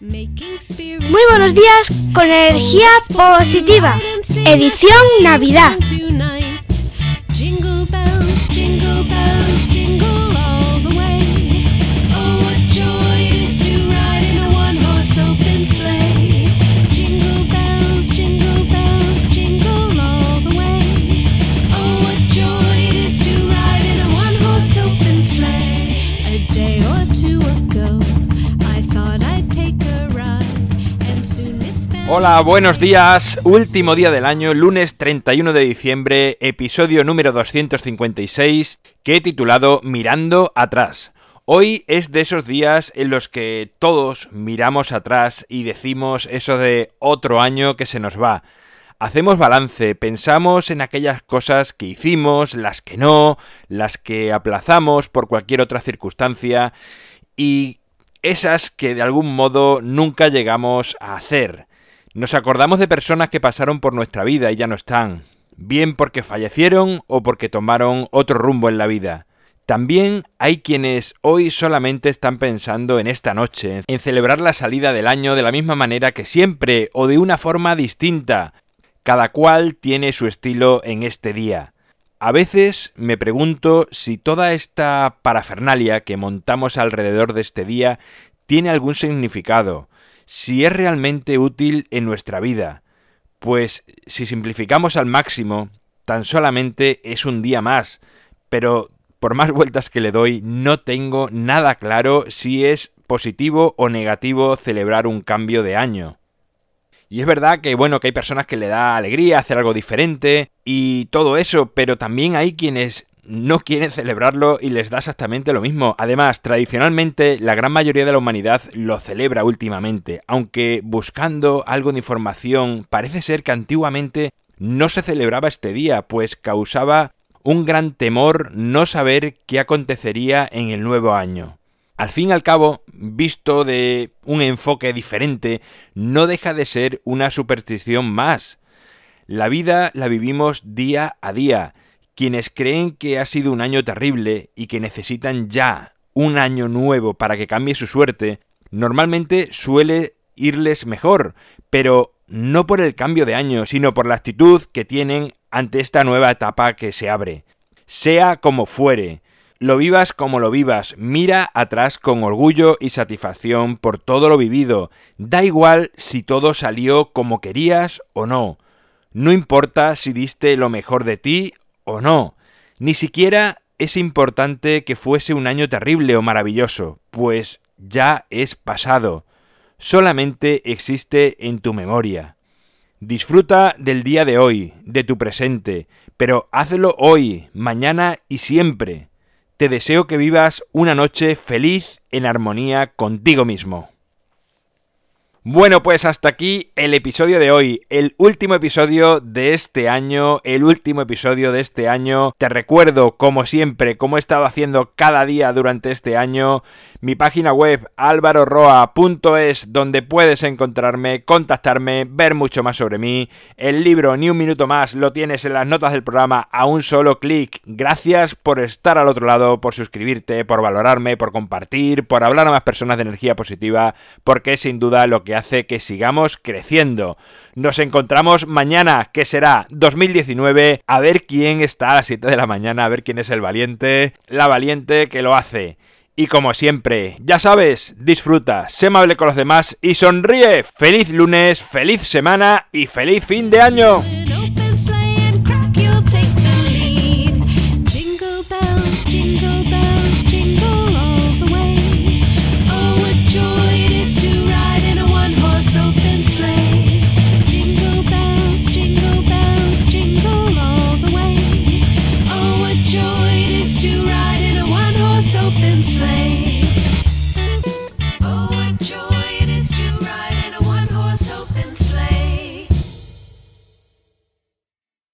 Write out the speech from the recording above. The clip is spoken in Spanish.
Muy buenos días con energía positiva. Edición Navidad. Hola, buenos días. Último día del año, lunes 31 de diciembre, episodio número 256, que he titulado Mirando atrás. Hoy es de esos días en los que todos miramos atrás y decimos eso de otro año que se nos va. Hacemos balance, pensamos en aquellas cosas que hicimos, las que no, las que aplazamos por cualquier otra circunstancia y esas que de algún modo nunca llegamos a hacer. Nos acordamos de personas que pasaron por nuestra vida y ya no están, bien porque fallecieron o porque tomaron otro rumbo en la vida. También hay quienes hoy solamente están pensando en esta noche, en celebrar la salida del año de la misma manera que siempre o de una forma distinta. Cada cual tiene su estilo en este día. A veces me pregunto si toda esta parafernalia que montamos alrededor de este día tiene algún significado, si es realmente útil en nuestra vida, pues si simplificamos al máximo, tan solamente es un día más, pero por más vueltas que le doy, no tengo nada claro si es positivo o negativo celebrar un cambio de año. Y es verdad que bueno, que hay personas que le da alegría hacer algo diferente y todo eso, pero también hay quienes no quieren celebrarlo y les da exactamente lo mismo. Además, tradicionalmente la gran mayoría de la humanidad lo celebra últimamente, aunque buscando algo de información parece ser que antiguamente no se celebraba este día, pues causaba un gran temor no saber qué acontecería en el nuevo año. Al fin y al cabo, visto de un enfoque diferente, no deja de ser una superstición más. La vida la vivimos día a día, quienes creen que ha sido un año terrible y que necesitan ya un año nuevo para que cambie su suerte, normalmente suele irles mejor, pero no por el cambio de año, sino por la actitud que tienen ante esta nueva etapa que se abre. Sea como fuere, lo vivas como lo vivas, mira atrás con orgullo y satisfacción por todo lo vivido, da igual si todo salió como querías o no, no importa si diste lo mejor de ti o no. Ni siquiera es importante que fuese un año terrible o maravilloso, pues ya es pasado. Solamente existe en tu memoria. Disfruta del día de hoy, de tu presente, pero hazlo hoy, mañana y siempre. Te deseo que vivas una noche feliz en armonía contigo mismo. Bueno, pues hasta aquí el episodio de hoy, el último episodio de este año, el último episodio de este año. Te recuerdo, como siempre, como he estado haciendo cada día durante este año, mi página web alvaroroa.es, donde puedes encontrarme, contactarme, ver mucho más sobre mí. El libro Ni un minuto más lo tienes en las notas del programa a un solo clic. Gracias por estar al otro lado, por suscribirte, por valorarme, por compartir, por hablar a más personas de energía positiva, porque es sin duda lo que hace que sigamos creciendo. Nos encontramos mañana, que será 2019, a ver quién está a las 7 de la mañana, a ver quién es el valiente, la valiente que lo hace. Y como siempre, ya sabes, disfruta, sé amable con los demás y sonríe. Feliz lunes, feliz semana y feliz fin de año.